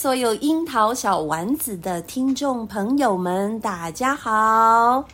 所有樱桃小丸子的听众朋友们，大家好！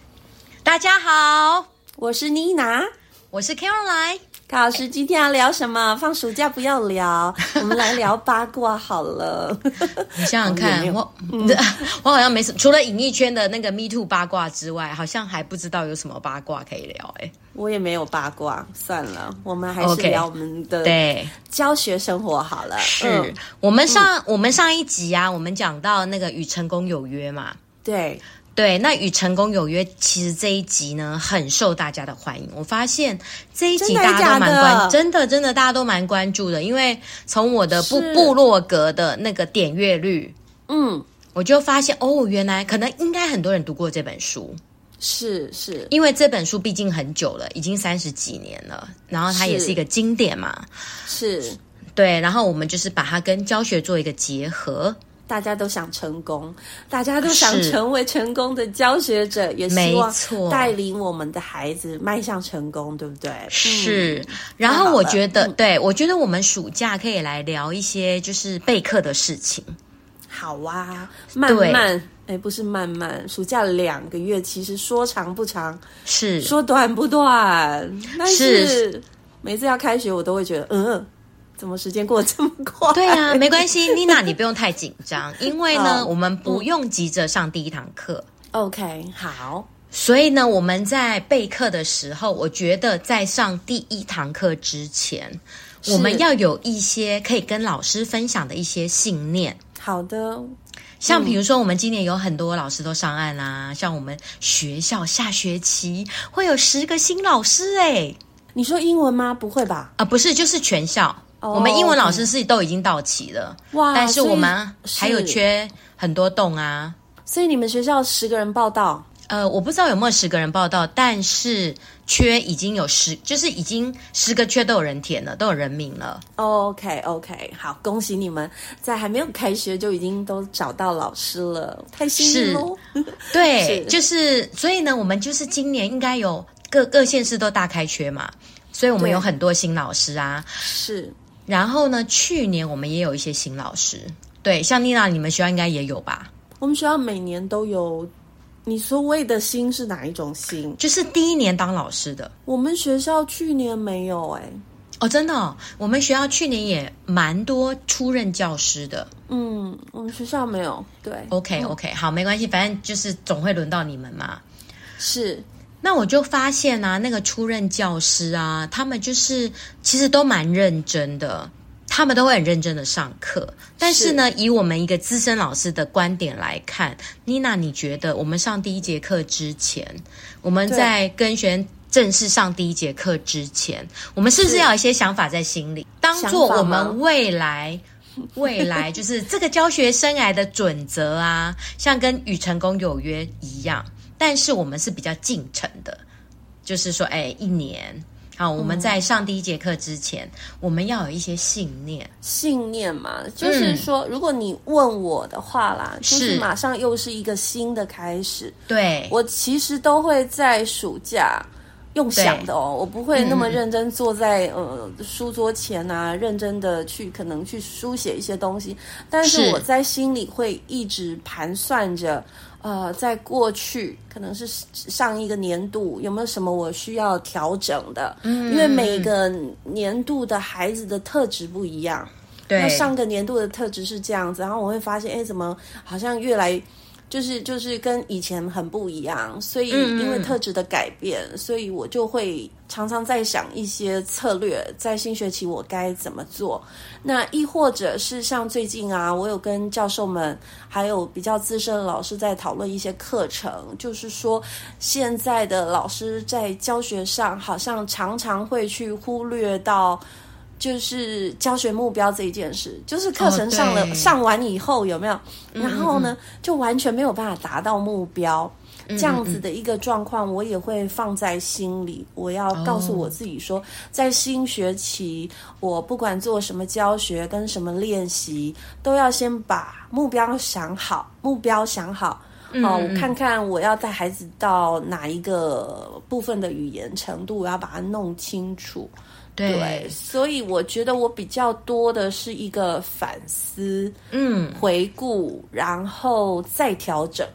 大家好，我是妮娜，我是 Caroline。卡老师，今天要聊什么？放暑假不要聊，我们来聊八卦好了。你想想看，我、嗯、我好像没什么，除了演艺圈的那个 Me Too 八卦之外，好像还不知道有什么八卦可以聊。哎，我也没有八卦，算了，我们还是聊我们的对教学生活好了。是我们上、嗯、我们上一集啊，我们讲到那个与成功有约嘛？对。对，那与成功有约，其实这一集呢很受大家的欢迎。我发现这一集大家都蛮关，真的真的大家都蛮关注的，因为从我的部部落格的那个点阅率，嗯，我就发现哦，原来可能应该很多人读过这本书，是是，因为这本书毕竟很久了，已经三十几年了，然后它也是。一个经典嘛，是，是。对，然后我们就是把它跟教学做一个结合。大家都想成功，大家都想成为成功的教学者，也希望带领我们的孩子迈向成功，对不对？是。嗯、然后我觉得，对，我觉得我们暑假可以来聊一些就是备课的事情。好啊，慢慢，哎，不是慢慢，暑假两个月，其实说长不长，是说短不短，但是每次要开学，我都会觉得，嗯。怎么时间过得这么快？对啊，没关系，妮娜，你不用太紧张，因为呢，哦、我们不用急着上第一堂课。OK，好。所以呢，我们在备课的时候，我觉得在上第一堂课之前，我们要有一些可以跟老师分享的一些信念。好的，像比如说，我们今年有很多老师都上岸啦，嗯、像我们学校下学期会有十个新老师诶。你说英文吗？不会吧？啊，不是，就是全校。我们英文老师是都已经到齐了，哇！但是我们还有缺很多洞啊。所以你们学校十个人报到？呃，我不知道有没有十个人报到，但是缺已经有十，就是已经十个缺都有人填了，都有人名了。OK OK，好，恭喜你们在还没有开学就已经都找到老师了，太幸运喽！对，是就是所以呢，我们就是今年应该有各各县市都大开缺嘛，所以我们有很多新老师啊，是。然后呢，去年我们也有一些新老师，对，像妮娜，你们学校应该也有吧？我们学校每年都有。你所谓的新是哪一种新？就是第一年当老师的。我们学校去年没有哎、欸。哦，真的哦，我们学校去年也蛮多初任教师的。嗯，我们学校没有。对，OK OK，好，没关系，反正就是总会轮到你们嘛。是。那我就发现啊，那个初任教师啊，他们就是其实都蛮认真的，他们都会很认真的上课。但是呢，是以我们一个资深老师的观点来看，妮娜，你觉得我们上第一节课之前，我们在跟学生正式上第一节课之前，我们是不是要有一些想法在心里，当做我们未来未来就是这个教学生涯的准则啊，像跟与成功有约一样。但是我们是比较进程的，就是说，哎，一年，好，我们在上第一节课之前，嗯、我们要有一些信念。信念嘛，就是说，嗯、如果你问我的话啦，就是马上又是一个新的开始。对，我其实都会在暑假用想的哦，我不会那么认真坐在、嗯、呃书桌前啊，认真的去可能去书写一些东西，但是我在心里会一直盘算着。呃，在过去可能是上一个年度有没有什么我需要调整的？嗯，因为每个年度的孩子的特质不一样。对，那上个年度的特质是这样子，然后我会发现，哎，怎么好像越来。就是就是跟以前很不一样，所以因为特质的改变，嗯、所以我就会常常在想一些策略，在新学期我该怎么做。那亦或者是像最近啊，我有跟教授们还有比较资深的老师在讨论一些课程，就是说现在的老师在教学上好像常常会去忽略到。就是教学目标这一件事，就是课程上了、哦、上完以后有没有？然后呢，嗯嗯就完全没有办法达到目标，这样子的一个状况，我也会放在心里。我要告诉我自己说，在新学期，我不管做什么教学跟什么练习，都要先把目标想好，目标想好。哦，我看看我要带孩子到哪一个部分的语言程度，我要把它弄清楚。对，对，所以我觉得我比较多的是一个反思，嗯，回顾，然后再调整。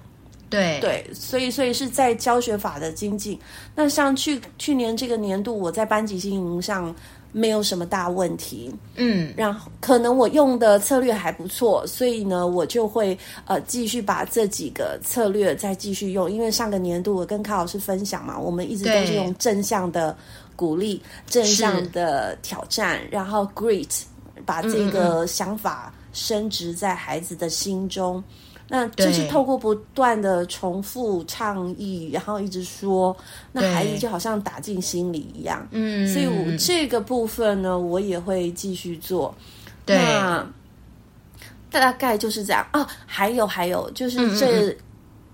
对对，所以所以是在教学法的精进。那像去去年这个年度，我在班级经营上没有什么大问题，嗯，然后可能我用的策略还不错，所以呢，我就会呃继续把这几个策略再继续用。因为上个年度我跟卡老师分享嘛，我们一直都是用正向的。鼓励正向的挑战，然后 great 把这个想法深植在孩子的心中。那就是透过不断的重复倡议，然后一直说，那孩子就好像打进心里一样。嗯，所以我这个部分呢，我也会继续做。对，那大概就是这样哦，还有还有，就是这。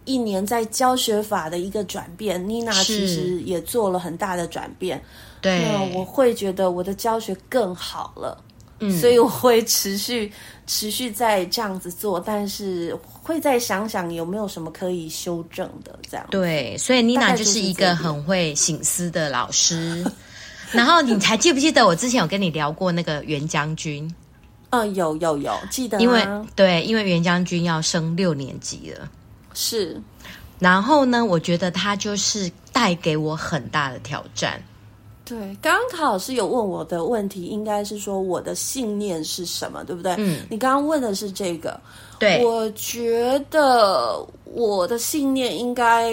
一年在教学法的一个转变，妮娜其实也做了很大的转变。对，那我会觉得我的教学更好了，嗯，所以我会持续 持续在这样子做，但是会再想想有没有什么可以修正的，这样。对，所以妮娜就是一个很会醒思的老师。然后你还记不记得我之前有跟你聊过那个袁将军？嗯，有有有，记得。因为对，因为袁将军要升六年级了。是，然后呢，我觉得他就是带给我很大的挑战。对，刚刚卡老师有问我的问题，应该是说我的信念是什么，对不对？嗯，你刚刚问的是这个。对，我觉得我的信念应该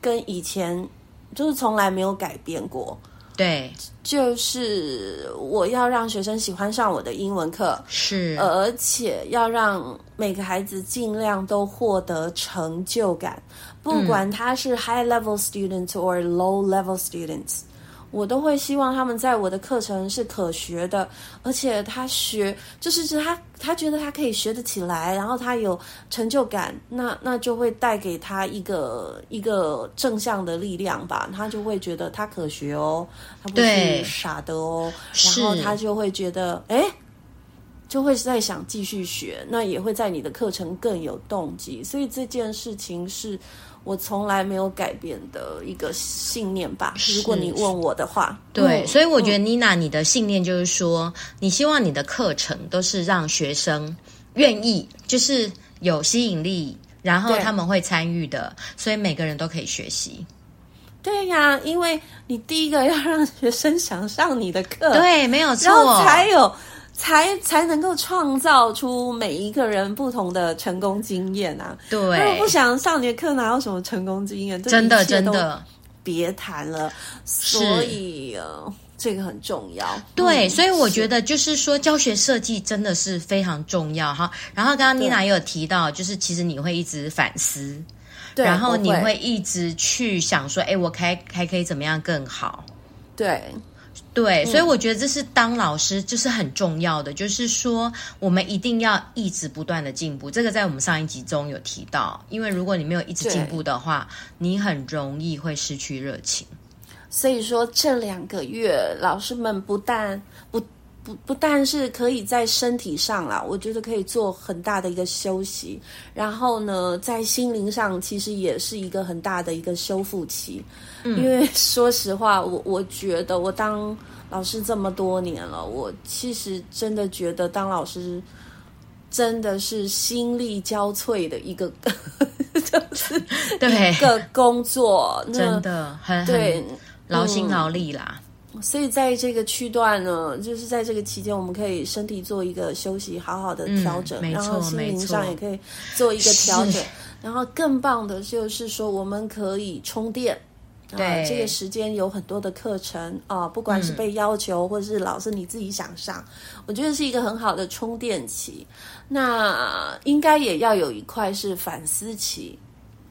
跟以前就是从来没有改变过。对，就是我要让学生喜欢上我的英文课，是，而且要让每个孩子尽量都获得成就感，不管他是 high level students or low level students。我都会希望他们在我的课程是可学的，而且他学就是是他他觉得他可以学得起来，然后他有成就感，那那就会带给他一个一个正向的力量吧，他就会觉得他可学哦，他不是傻的哦，然后他就会觉得哎，就会在想继续学，那也会在你的课程更有动机，所以这件事情是。我从来没有改变的一个信念吧。如果你问我的话，对，嗯、所以我觉得妮娜，你的信念就是说，你希望你的课程都是让学生愿意，就是有吸引力，然后他们会参与的，所以每个人都可以学习。对呀，因为你第一个要让学生想上你的课，对，没有错，然后才有。才才能够创造出每一个人不同的成功经验啊！对，如果不想上你的课，哪有什么成功经验？真的真的，别谈了。所以呃，这个很重要。对，嗯、所以我觉得就是说，教学设计真的是非常重要哈。然后刚刚妮娜也有提到，就是其实你会一直反思，对，然后你会一直去想说，哎，我还还可以怎么样更好？对。对，所以我觉得这是当老师就是很重要的，嗯、就是说我们一定要一直不断的进步。这个在我们上一集中有提到，因为如果你没有一直进步的话，你很容易会失去热情。所以说这两个月，老师们不但不不不但是可以在身体上啦，我觉得可以做很大的一个休息，然后呢，在心灵上其实也是一个很大的一个修复期。嗯，因为说实话，我我觉得我当老师这么多年了，我其实真的觉得当老师真的是心力交瘁的一个。就是对一个工作，真的很对劳心劳力啦、嗯。所以在这个区段呢，就是在这个期间，我们可以身体做一个休息，好好的调整，嗯、然后心灵上也可以做一个调整。然后更棒的就是说，我们可以充电。对、啊，这个时间有很多的课程啊，不管是被要求，或者是老师你自己想上，嗯、我觉得是一个很好的充电期。那应该也要有一块是反思期，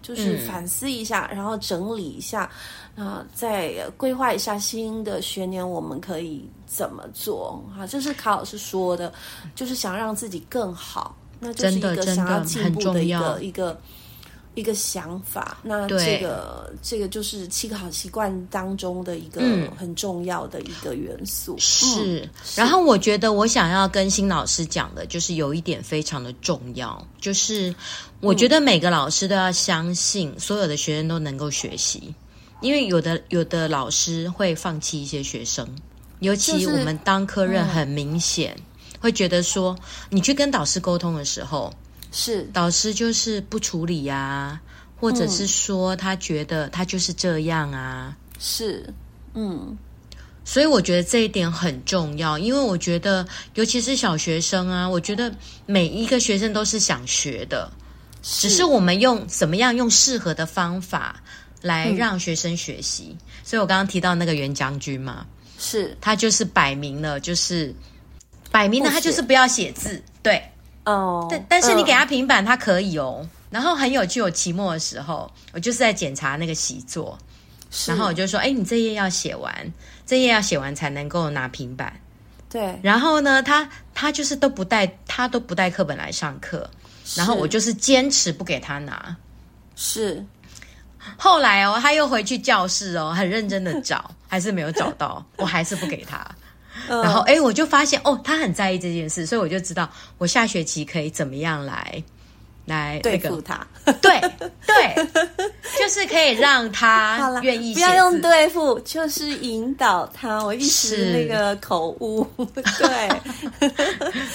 就是反思一下，嗯、然后整理一下，啊，再规划一下新的学年我们可以怎么做啊？这是卡老师说的，就是想让自己更好，那就是一个想要进步的一个一个。一个想法，那这个这个就是七个好习惯当中的一个很重要的一个元素。嗯、是，嗯、然后我觉得我想要跟新老师讲的，就是有一点非常的重要，就是我觉得每个老师都要相信所有的学生都能够学习，因为有的有的老师会放弃一些学生，尤其我们当科任很明显、嗯、会觉得说，你去跟导师沟通的时候。是导师就是不处理呀、啊，或者是说他觉得他就是这样啊。是，嗯，所以我觉得这一点很重要，因为我觉得尤其是小学生啊，我觉得每一个学生都是想学的，是只是我们用怎么样用适合的方法来让学生学习。嗯、所以我刚刚提到那个袁将军嘛，是他就是摆明了，就是摆明了他就是不要写字，对。哦，但但是你给他平板，他可以哦。然后很有趣，我期末的时候，我就是在检查那个习作，然后我就说：“哎，你这页要写完，这页要写完才能够拿平板。”对。然后呢，他他就是都不带，他都不带课本来上课。然后我就是坚持不给他拿。是。后来哦，他又回去教室哦，很认真的找，还是没有找到，我还是不给他。然后，哎，我就发现哦，他很在意这件事，所以我就知道我下学期可以怎么样来来对付他。对对，就是可以让他愿意。不要用对付，就是引导他。我一时那个口误，对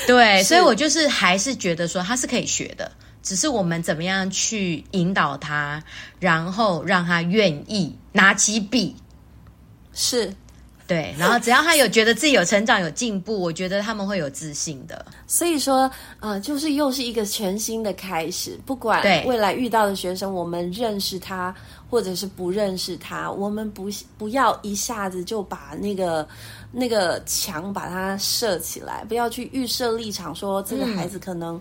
对，所以我就是还是觉得说他是可以学的，只是我们怎么样去引导他，然后让他愿意拿起笔，是。对，然后只要他有觉得自己有成长、有进步，我觉得他们会有自信的。所以说，呃，就是又是一个全新的开始。不管未来遇到的学生，我们认识他或者是不认识他，我们不不要一下子就把那个那个墙把它设起来，不要去预设立场，说这个孩子可能。嗯，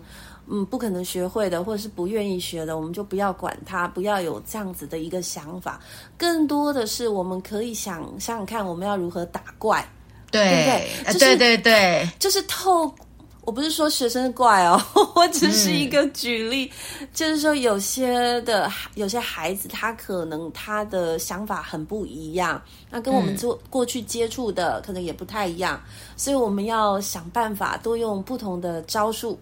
不可能学会的，或者是不愿意学的，我们就不要管他，不要有这样子的一个想法。更多的是，我们可以想想想看，我们要如何打怪，对，对不对？就是、对对对，就是透。我不是说学生怪哦，我只是一个举例，嗯、就是说有些的有些孩子，他可能他的想法很不一样，那跟我们做过去接触的可能也不太一样，嗯、所以我们要想办法多用不同的招数。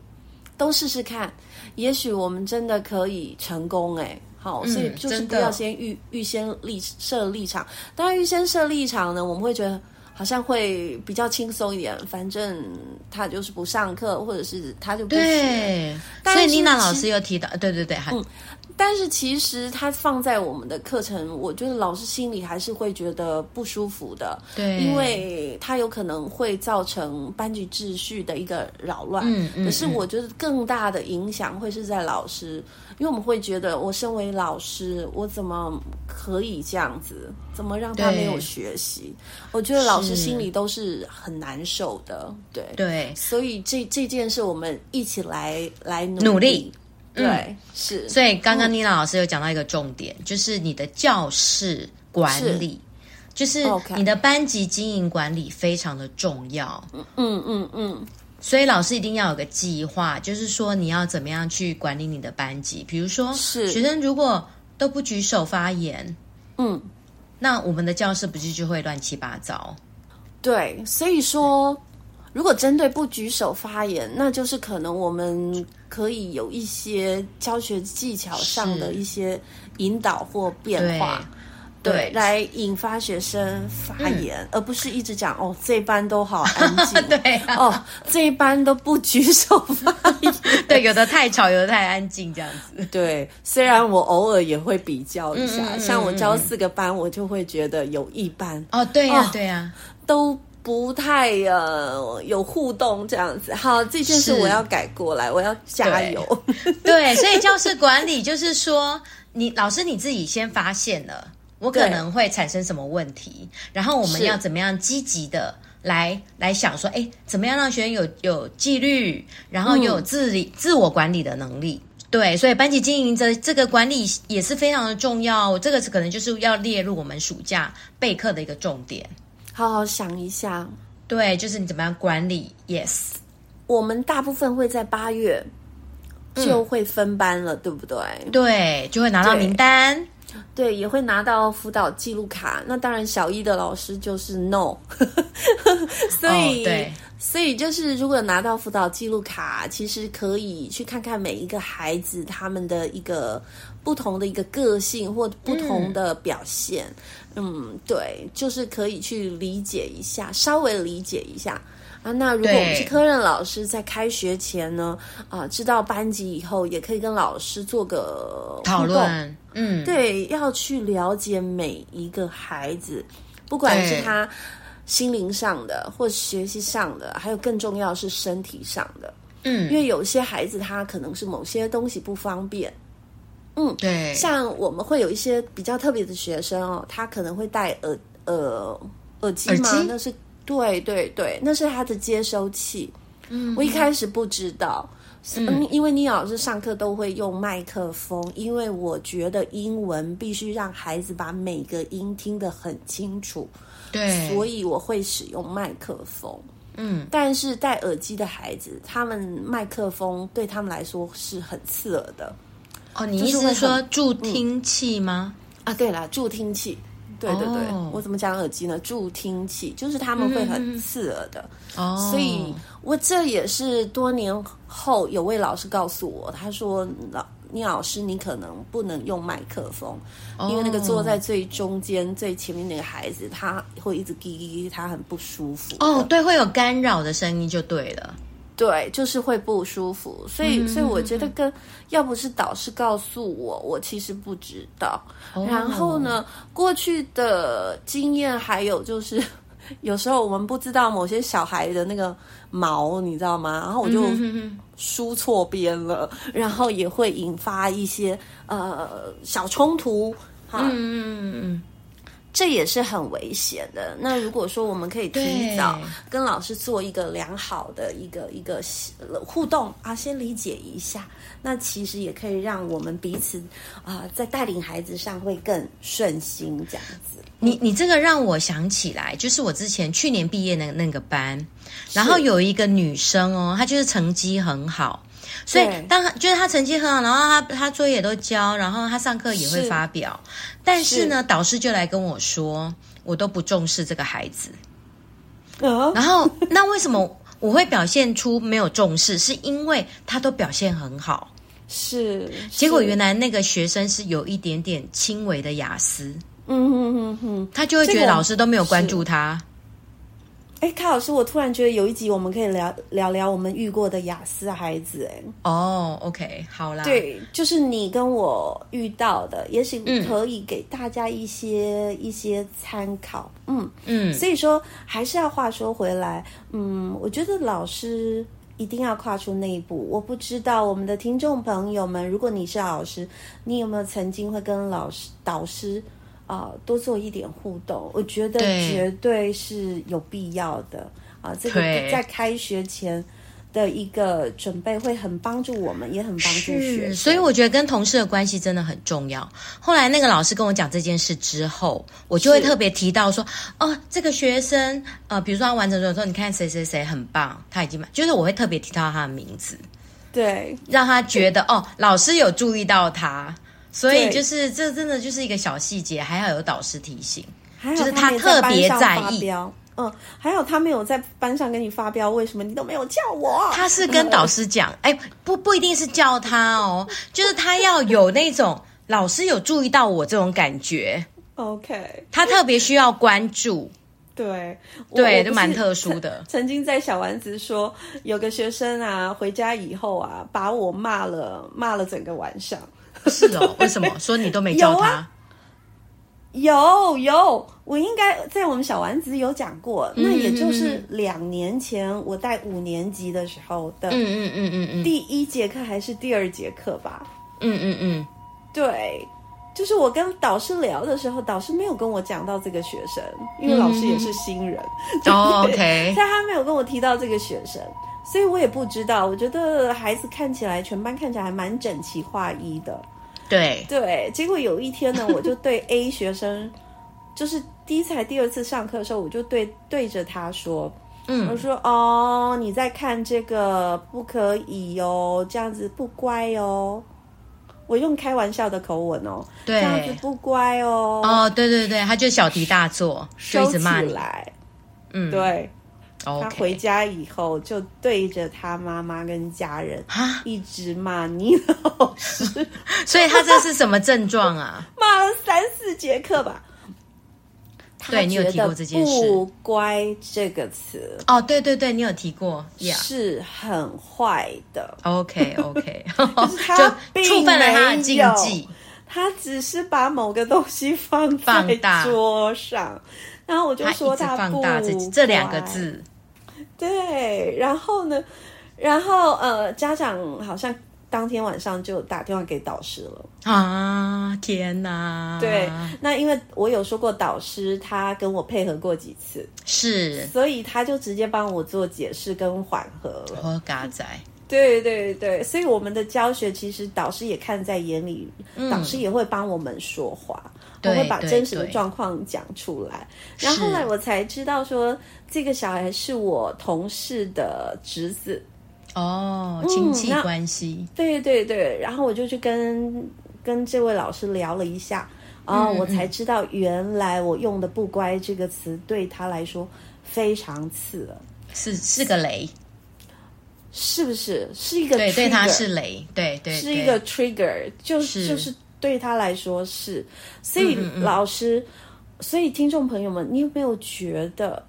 都试试看，也许我们真的可以成功哎！好，所以就是不要先预预先立设立场。当然，预先设立场呢，我们会觉得好像会比较轻松一点。反正他就是不上课，或者是他就不学。对，所以妮娜老师又提到，对对对，嗯。但是其实它放在我们的课程，我觉得老师心里还是会觉得不舒服的，对，因为它有可能会造成班级秩序的一个扰乱。嗯嗯。可是我觉得更大的影响会是在老师，因为我们会觉得，我身为老师，我怎么可以这样子？怎么让他没有学习？我觉得老师心里都是很难受的。对对，所以这这件事，我们一起来来努力。努力对，嗯、是，所以刚刚妮娜老师有讲到一个重点，嗯、就是你的教室管理，是就是你的班级经营管理非常的重要。嗯嗯嗯，嗯所以老师一定要有个计划，就是说你要怎么样去管理你的班级。比如说，是学生如果都不举手发言，嗯，那我们的教室不是就会乱七八糟？对，所以说，如果针对不举手发言，那就是可能我们可以有一些教学技巧上的一些引导或变化。对，来引发学生发言，嗯、而不是一直讲哦，这一班都好安静。对、啊，哦，这一班都不举手发言。对，有的太吵，有的太安静，这样子。对，虽然我偶尔也会比较一下，嗯嗯嗯、像我教四个班，我就会觉得有一班哦，对呀、啊，对呀、啊，都不太呃有互动这样子。好，这件事我要改过来，我要加油。对，对，所以教室管理就是说，你老师你自己先发现了。我可能会产生什么问题，然后我们要怎么样积极的来来想说，哎，怎么样让学生有有纪律，然后又有自理、嗯、自我管理的能力？对，所以班级经营者这个管理也是非常的重要。这个是可能就是要列入我们暑假备课的一个重点。好好想一下，对，就是你怎么样管理？Yes，我们大部分会在八月就会分班了，嗯、对不对？对，就会拿到名单。对，也会拿到辅导记录卡。那当然，小一的老师就是 no，所以、oh, 对，所以就是如果拿到辅导记录卡，其实可以去看看每一个孩子他们的一个不同的一个个性或不同的表现。嗯，嗯，对，就是可以去理解一下，稍微理解一下。啊，那如果我们是科任老师，在开学前呢，啊，知道班级以后，也可以跟老师做个讨论。嗯，对，要去了解每一个孩子，不管是他心灵上的，或学习上的，还有更重要是身体上的。嗯，因为有些孩子他可能是某些东西不方便。嗯，对，像我们会有一些比较特别的学生哦，他可能会戴耳呃耳机吗？那是。对对对，那是他的接收器。嗯，我一开始不知道，嗯，因为你老师上课都会用麦克风，因为我觉得英文必须让孩子把每个音听得很清楚，对，所以我会使用麦克风。嗯，但是戴耳机的孩子，他们麦克风对他们来说是很刺耳的。哦，你意思是说助听器吗？嗯，啊，对了，助听器。对对对，oh. 我怎么讲耳机呢？助听器就是他们会很刺耳的哦，oh. 所以我这也是多年后有位老师告诉我，他说老倪老师，你可能不能用麦克风，oh. 因为那个坐在最中间最前面那个孩子他会一直滴滴，他很不舒服。哦，oh, 对，会有干扰的声音就对了。对，就是会不舒服，所以，嗯、所以我觉得跟要不是导师告诉我，我其实不知道。哦、然后呢，过去的经验还有就是，有时候我们不知道某些小孩的那个毛，你知道吗？然后我就梳错边了，嗯、然后也会引发一些呃小冲突。哈，嗯嗯嗯。这也是很危险的。那如果说我们可以提早跟老师做一个良好的一个一个互动啊，先理解一下，那其实也可以让我们彼此啊、呃，在带领孩子上会更顺心这样子。你你这个让我想起来，就是我之前去年毕业的那个班，然后有一个女生哦，她就是成绩很好。所以，当他就是他成绩很好，然后他他作业都交，然后他上课也会发表，是但是呢，是导师就来跟我说，我都不重视这个孩子。哦、然后那为什么 我会表现出没有重视？是因为他都表现很好，是。结果原来那个学生是有一点点轻微的雅思，嗯哼哼哼，他就会觉得老师都没有关注他。哎，卡老师，我突然觉得有一集我们可以聊聊聊我们遇过的雅思孩子。哎，哦，OK，好啦，对，就是你跟我遇到的，也许可以给大家一些、嗯、一些参考。嗯嗯，所以说还是要话说回来，嗯，我觉得老师一定要跨出那一步。我不知道我们的听众朋友们，如果你是老师，你有没有曾经会跟老师导师？啊，多做一点互动，我觉得绝对是有必要的啊。这个在开学前的一个准备会很帮助我们，也很帮助学生。所以我觉得跟同事的关系真的很重要。后来那个老师跟我讲这件事之后，我就会特别提到说，哦，这个学生，呃，比如说他完成之后说，你看谁谁谁很棒，他已经满，就是我会特别提到他的名字，对，让他觉得哦，老师有注意到他。所以就是这真的就是一个小细节，还要有导师提醒。就是他特别在意。嗯，还好他没有在班上跟你发飙，为什么你都没有叫我？他是跟导师讲，哎、嗯，不不一定是叫他哦，就是他要有那种老师有注意到我这种感觉。OK，他特别需要关注。对对，就蛮特殊的。曾经在小丸子说，有个学生啊，回家以后啊，把我骂了骂了整个晚上。是哦，为什么？说你都没教他？有有，我应该在我们小丸子有讲过，嗯、那也就是两年前我带五年级的时候的，嗯嗯嗯嗯嗯，第一节课还是第二节课吧？嗯嗯嗯，对，就是我跟导师聊的时候，导师没有跟我讲到这个学生，因为老师也是新人，哦，OK，但他没有跟我提到这个学生，所以我也不知道。我觉得孩子看起来，全班看起来还蛮整齐划一的。对。对，结果有一天呢，我就对 A 学生，就是第一次还第二次上课的时候，我就对对着他说，嗯，我说哦，你在看这个不可以哦，这样子不乖哦，我用开玩笑的口吻哦，对，这样子不乖哦，哦，对对对，他就小题大做，收起来，嗯，对。他回家以后就对着他妈妈跟家人一直骂你老师，所以他这是什么症状啊？骂了三四节课吧。对，你有提过这件事。不乖这个词哦，对对对，你有提过，是很坏的。OK OK，就是他触犯了他的禁忌，他只是把某个东西放在桌上，然后我就说他放大这这两个字。对，然后呢，然后呃，家长好像当天晚上就打电话给导师了啊！天哪！对，那因为我有说过，导师他跟我配合过几次，是，所以他就直接帮我做解释跟缓和了。我嘎仔，对对对，所以我们的教学其实导师也看在眼里，嗯、导师也会帮我们说话。我会把真实的状况讲出来，然后后来我才知道说，这个小孩是我同事的侄子，哦，亲戚关系，嗯，对对对，然后我就去跟跟这位老师聊了一下，然后我才知道原来我用的“不乖”这个词对他来说非常刺耳，是是个雷，是不是？是一个对对他是雷，对对，是一个 trigger，就是就是。对他来说是，所以老师，所以听众朋友们，你有没有觉得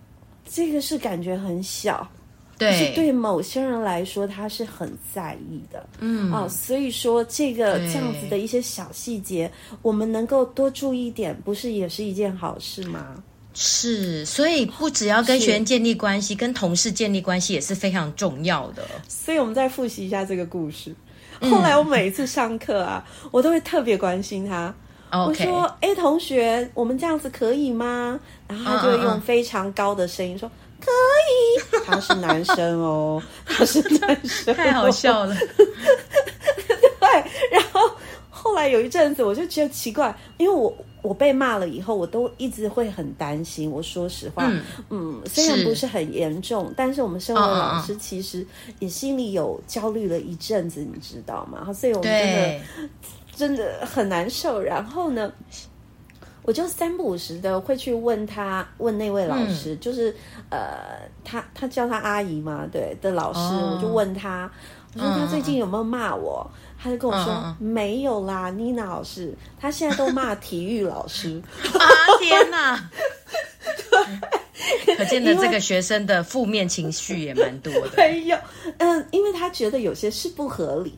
这个是感觉很小？对，可是对某些人来说，他是很在意的。嗯啊，所以说这个这样子的一些小细节，我们能够多注意一点，不是也是一件好事吗？是，所以不只要跟学员建立关系，跟同事建立关系也是非常重要的。所以我们再复习一下这个故事。后来我每一次上课啊，嗯、我都会特别关心他。我说：“哎，同学，我们这样子可以吗？”然后他就会用非常高的声音说：“ uh, uh, uh. 可以。”他是男生哦，他是男生，太好笑了。对，然后后来有一阵子，我就觉得奇怪，因为我。我被骂了以后，我都一直会很担心。我说实话，嗯，嗯，虽然不是很严重，是但是我们身为老师，其实也心里有焦虑了一阵子，你知道吗？所以我们真的真的很难受。然后呢，我就三不五时的会去问他，问那位老师，嗯、就是呃，他他叫他阿姨嘛，对的老师，哦、我就问他，我说他最近有没有骂我？嗯他就跟我说：“嗯、没有啦，妮娜老师，他现在都骂体育老师。”啊天哪！对，可见的这个学生的负面情绪也蛮多的。没有，嗯，因为他觉得有些是不合理，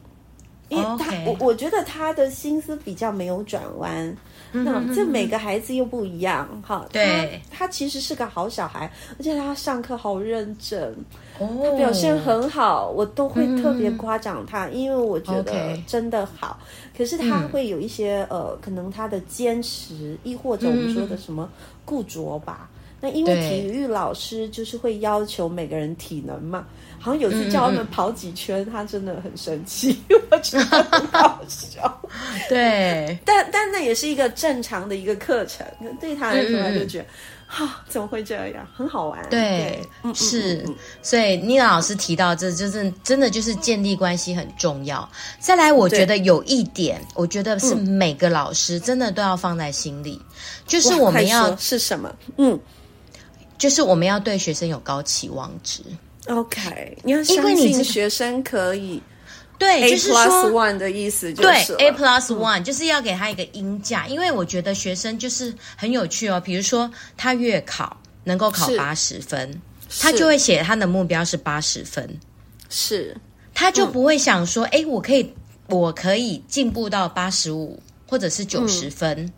因为他.我我觉得他的心思比较没有转弯。那这每个孩子又不一样，哈。对，他他其实是个好小孩，而且他上课好认真，他表现很好，我都会特别夸奖他，因为我觉得真的好。可是他会有一些呃，可能他的坚持，亦或者我们说的什么固着吧。那因为体育老师就是会要求每个人体能嘛。好像有次叫他们跑几圈，嗯、他真的很生气，我觉得很好笑。对，但但那也是一个正常的一个课程，对他来说，他就觉得、啊，怎么会这样？很好玩。对，对是。所以妮娜老师提到，这就是真的就是建立关系很重要。再来，我觉得有一点，我觉得是每个老师真的都要放在心里，就是我们要是什么？嗯，就是我们要对学生有高期望值。OK，你要相信学生可以。对就是说 plus one 的意思就是对，A plus one、嗯、就是要给他一个音价，因为我觉得学生就是很有趣哦。比如说他月考能够考八十分，他就会写他的目标是八十分，是，他就不会想说，哎、嗯，我可以，我可以进步到八十五或者是九十分、嗯。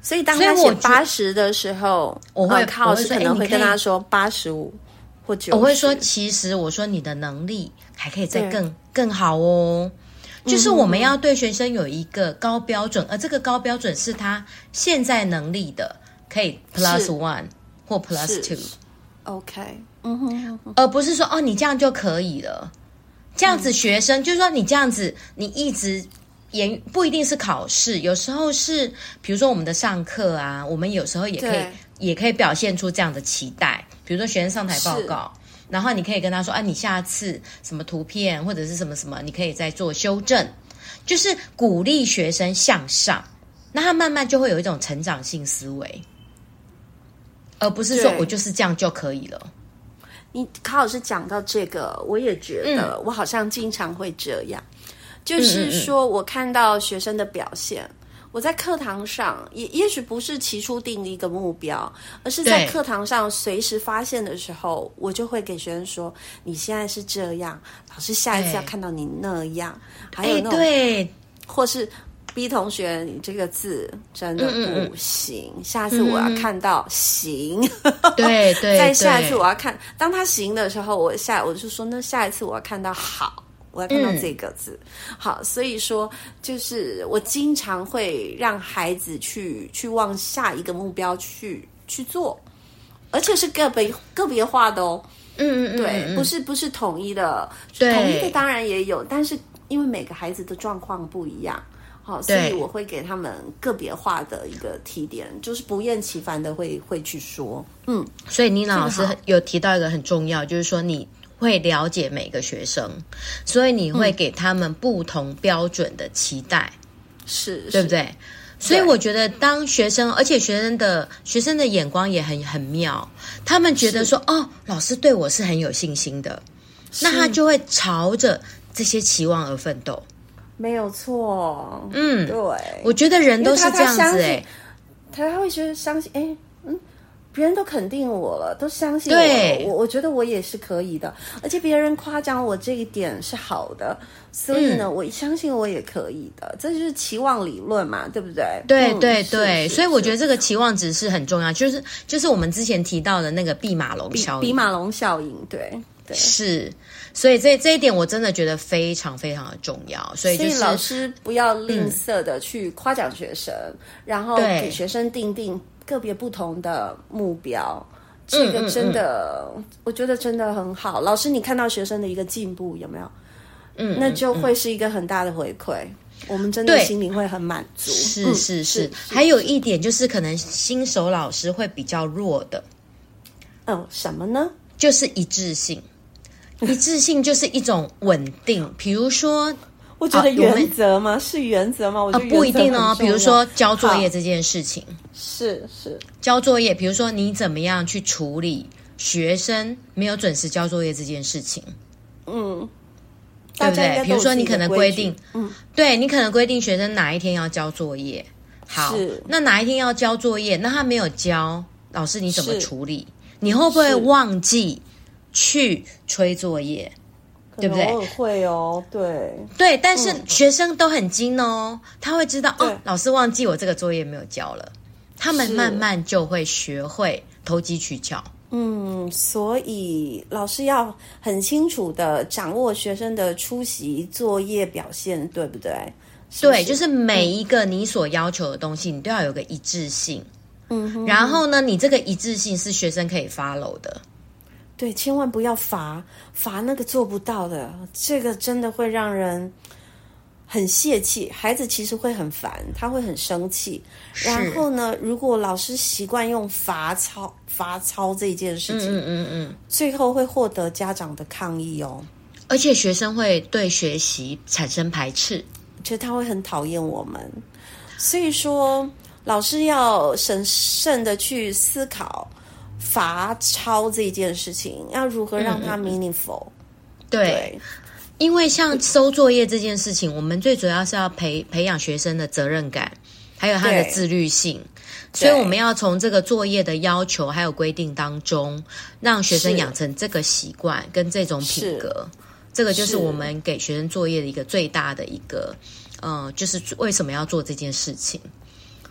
所以当他写八十的时候，我会考试可能会跟他说八十五或九十。我会说，其实我说你的能力还可以再更。更好哦，就是我们要对学生有一个高标准，嗯、而这个高标准是他现在能力的，可以 plus one 或 plus two，OK，嗯哼，而不是说哦，你这样就可以了，这样子学生、嗯、就是说你这样子，你一直也不一定是考试，有时候是比如说我们的上课啊，我们有时候也可以也可以表现出这样的期待，比如说学生上台报告。然后你可以跟他说：“啊，你下次什么图片或者是什么什么，你可以再做修正，就是鼓励学生向上，那他慢慢就会有一种成长性思维，而不是说我就是这样就可以了。”你卡老师讲到这个，我也觉得我好像经常会这样，嗯、就是说我看到学生的表现。我在课堂上也也许不是起初定一个目标，而是在课堂上随时发现的时候，我就会给学生说：“你现在是这样，老师下一次要看到你那样。”还有那种，对，或是 B 同学，你这个字真的不行，嗯嗯下次我要看到行。对对，再下一次我要看，当他行的时候，我下我就说：“那下一次我要看到好。”我要看到这个字，嗯，好，所以说就是我经常会让孩子去去往下一个目标去去做，而且是个别个别化的哦。嗯嗯，对，不是不是统一的，统一的当然也有，但是因为每个孩子的状况不一样，好，所以我会给他们个别化的一个提点，就是不厌其烦的会会去说。嗯，所以妮娜老师有提到一个很重要，就是说你。会了解每个学生，所以你会给他们不同标准的期待，是、嗯、对不对？所以我觉得，当学生，而且学生的学生的眼光也很很妙，他们觉得说，哦，老师对我是很有信心的，那他就会朝着这些期望而奋斗。没有错，嗯，对，我觉得人都是这样子诶、欸，他他会觉得相信，哎。别人都肯定我了，都相信我我我觉得我也是可以的，而且别人夸奖我这一点是好的，所以呢，嗯、我相信我也可以的，这就是期望理论嘛，对不对？对对对，所以我觉得这个期望值是很重要，就是就是我们之前提到的那个毕马龙效应，毕马龙效应，对对。是，所以这这一点我真的觉得非常非常的重要，所以、就是、老师不要吝啬的去夸奖学生，嗯、然后给学生定定。个别不同的目标，这个真的，嗯嗯嗯、我觉得真的很好。老师，你看到学生的一个进步有没有？嗯，那就会是一个很大的回馈。嗯、我们真的心里会很满足。是是是，是，还有一点就是，可能新手老师会比较弱的。嗯，什么呢？就是一致性。一致性就是一种稳定。比如说。我觉得原则吗？是原则吗？我觉得不一定哦。比如说交作业这件事情，是是交作业。比如说你怎么样去处理学生没有准时交作业这件事情？嗯，对不对？比如说你可能规定，嗯，对你可能规定学生哪一天要交作业。好，那哪一天要交作业？那他没有交，老师你怎么处理？你会不会忘记去催作业？对不对？会哦，对对，但是学生都很精哦，嗯、他会知道哦，老师忘记我这个作业没有交了，他们慢慢就会学会投机取巧。嗯，所以老师要很清楚的掌握学生的出席作业表现，对不对？是不是？对，就是每一个你所要求的东西，嗯、你都要有个一致性。嗯哼，然后呢，你这个一致性是学生可以 follow 的。对，千万不要罚罚那个做不到的，这个真的会让人很泄气，孩子其实会很烦，他会很生气。然后呢，如果老师习惯用罚抄罚抄这件事情，嗯嗯嗯，最后会获得家长的抗议哦。而且学生会对学习产生排斥，觉得他会很讨厌我们。所以说，老师要审慎的去思考罚抄这件事情，要如何让它 meaningful。对。对因为像收作业这件事情，我们最主要是要培培养学生的责任感，还有他的自律性，所以我们要从这个作业的要求还有规定当中，让学生养成这个习惯跟这种品格。这个就是我们给学生作业的一个最大的一个，呃，就是为什么要做这件事情。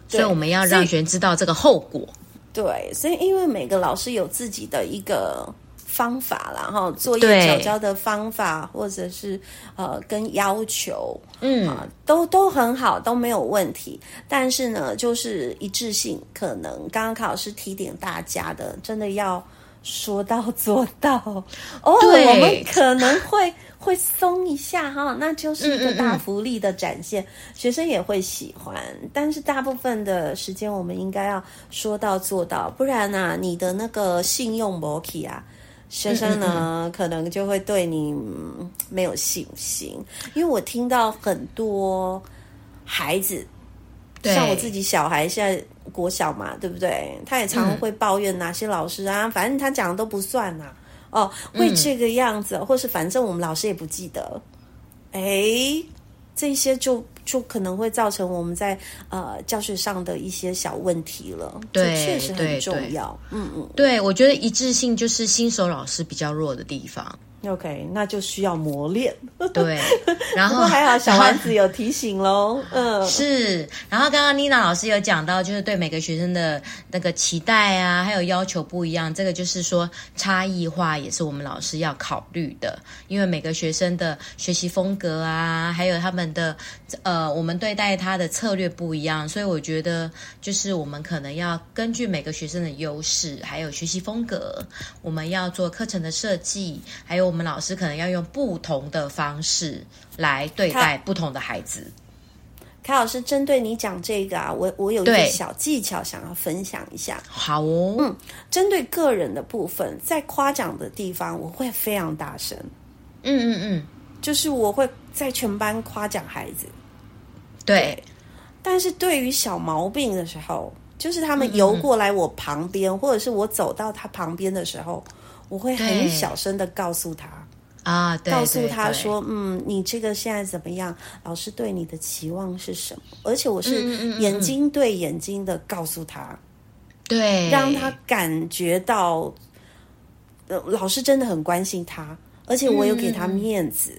所以我们要让学生知道这个后果。对，所以因为每个老师有自己的一个。方法，然后作业交交的方法，或者是呃跟要求，嗯啊，都都很好，都没有问题。但是呢，就是一致性，可能刚刚卡老师提点大家的，真的要说到做到。哦，对我们可能会会松一下哈，那就是一个大福利的展现，嗯嗯嗯，学生也会喜欢。但是大部分的时间，我们应该要说到做到，不然呢，啊，你的那个信用没起啊。学生呢，嗯嗯嗯可能就会对你没有信心，因为我听到很多孩子，像我自己小孩现在国小嘛，对不对？他也常常会抱怨哪些老师啊，嗯、反正他讲的都不算呐、啊，哦，会这个样子，嗯、或是反正我们老师也不记得，哎，这些就。就可能会造成我们在呃教学上的一些小问题了，对，确实很重要。嗯嗯，对，我觉得一致性就是新手老师比较弱的地方。OK，那就需要磨练。对，然后还好小丸子有提醒喽。嗯，是。然后刚刚妮娜老师有讲到，就是对每个学生的那个期待啊，还有要求不一样，这个就是说差异化也是我们老师要考虑的，因为每个学生的学习风格啊，还有他们的呃，我们对待他的策略不一样，所以我觉得就是我们可能要根据每个学生的优势，还有学习风格，我们要做课程的设计，还有。我们老师可能要用不同的方式来对待不同的孩子。凯老师，针对你讲这个啊，我我有一个小技巧想要分享一下。好哦，嗯，针对个人的部分，在夸奖的地方，我会非常大声。嗯嗯嗯，就是我会在全班夸奖孩子。对，对，但是对于小毛病的时候，就是他们游过来我旁边，嗯嗯，或者是我走到他旁边的时候。我会很小声的告诉他啊，对告诉他说，嗯，你这个现在怎么样？老师对你的期望是什么？而且我是眼睛对眼睛的告诉他，对，让他感觉到，呃，老师真的很关心他，而且我有给他面子。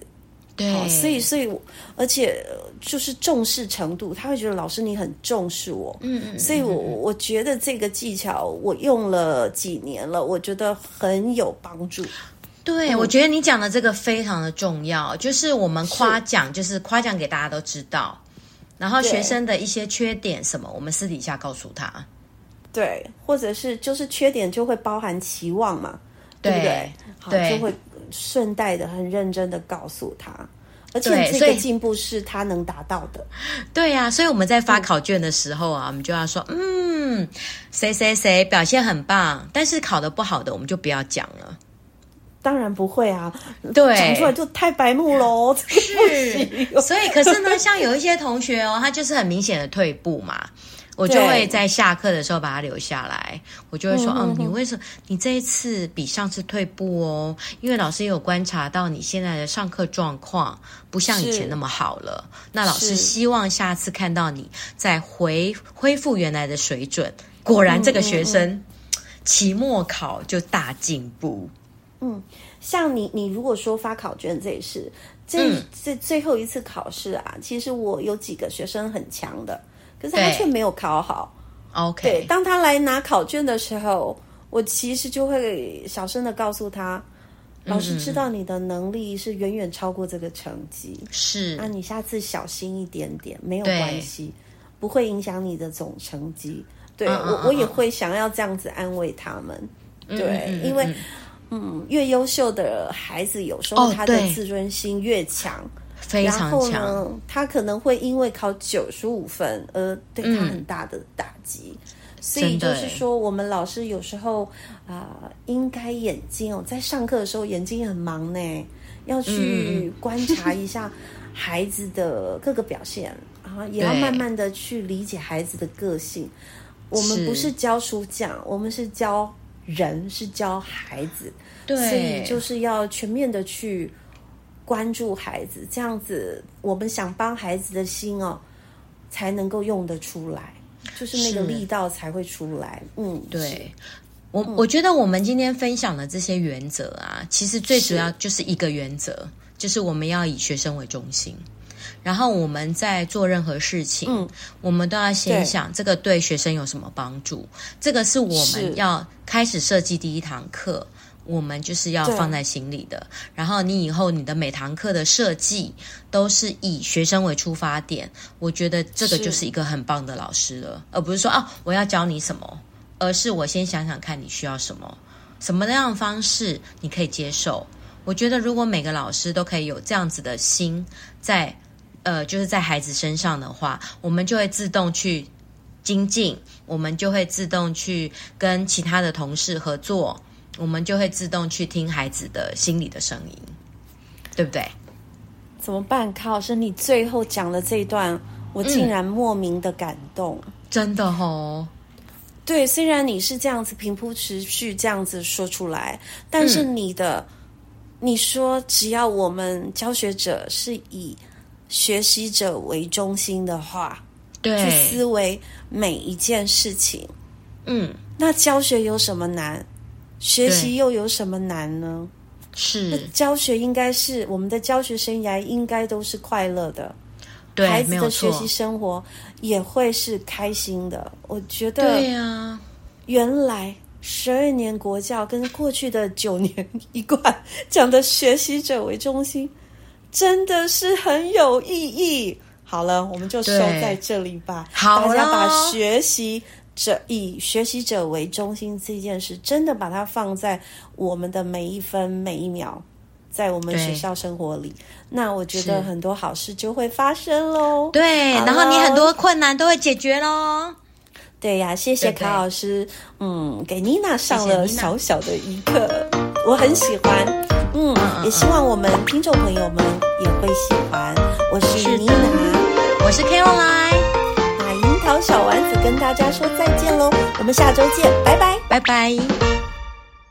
嗯对，所以所以，而且就是重视程度，他会觉得老师你很重视我。嗯嗯，所以我我觉得这个技巧我用了几年了，我觉得很有帮助。对，嗯、我觉得你讲的这个非常的重要，就是我们夸奖，是就是夸奖给大家都知道，然后学生的一些缺点什么，我们私底下告诉他。对，或者是就是缺点就会包含期望嘛，对，对不对？好，对就会。顺带的很认真的告诉他，而且这个进步是他能达到的。对呀、啊，所以我们在发考卷的时候啊，嗯、我们就要说，嗯，谁谁谁表现很棒，但是考得不好的，我们就不要讲了。当然不会啊，对，讲出来就太白目喽。是，所以可是呢，像有一些同学哦，他就是很明显的退步嘛。我就会在下课的时候把他留下来，我就会说，嗯，你为什么你这一次比上次退步哦？因为老师也有观察到你现在的上课状况不像以前那么好了。那老师希望下次看到你再回恢复原来的水准。果然，这个学生期末考就大进步。嗯，像你，你如果说发考卷这一事，这这最后一次考试啊，其实我有几个学生很强的。可是他却没有考好。OK，对，当他来拿考卷的时候，我其实就会小声的告诉他：“嗯、老师知道你的能力是远远超过这个成绩，是，那你下次小心一点点，没有关系，不会影响你的总成绩。对”对、uh, uh, uh, uh. 我，我也会想要这样子安慰他们。对，因为嗯，越优秀的孩子，有时候他的自尊心越强。Oh, 非常强。他可能会因为考九十五分而对他很大的打击。嗯、所以就是说，我们老师有时候啊、呃，应该眼睛哦，在上课的时候眼睛很忙呢，要去观察一下孩子的各个表现，然后、嗯、也要慢慢的去理解孩子的个性。我们不是教书匠，我们是教人，是教孩子。对，所以就是要全面的去关注孩子，这样子我们想帮孩子的心哦，才能够用得出来，就是那个力道才会出来。嗯，对，我我觉得我们今天分享的这些原则啊，其实最主要就是一个原则，是就是我们要以学生为中心。然后我们在做任何事情，嗯，我们都要先想这个对学生有什么帮助。这个是我们要开始设计第一堂课，我们就是要放在心里的。然后你以后你的每堂课的设计都是以学生为出发点，我觉得这个就是一个很棒的老师了，而不是说哦，我要教你什么，而是我先想想看你需要什么，什么样的方式你可以接受。我觉得如果每个老师都可以有这样子的心在。呃，就是在孩子身上的话，我们就会自动去精进，我们就会自动去跟其他的同事合作，我们就会自动去听孩子的心里的声音，对不对？怎么办？卡老师，你最后讲的这一段，我竟然莫名的感动，嗯、真的哦。对，虽然你是这样子平铺直叙这样子说出来，但是你的、嗯、你说，只要我们教学者是以学习者为中心的话，对，去思维每一件事情，嗯，那教学有什么难？学习又有什么难呢？是，教学应该是我们的教学生涯应该都是快乐的，对，孩子的学习生活也会是开心的。我觉得，对呀，原来十二年国教跟过去的九年一贯讲的学习者为中心。真的是很有意义。好了，我们就收在这里吧。好，大家把学习者以学习者为中心这件事，真的把它放在我们的每一分每一秒，在我们学校生活里。那我觉得很多好事就会发生喽。对，然后你很多困难都会解决喽。对呀，谢谢卡老师。对对嗯，给妮娜上了小小的一课，我很喜欢。嗯，也希望我们听众朋友们也会喜欢。我是妮娜，我是 Caroline，小丸子跟大家说再见喽，我们下周见，拜拜，拜拜。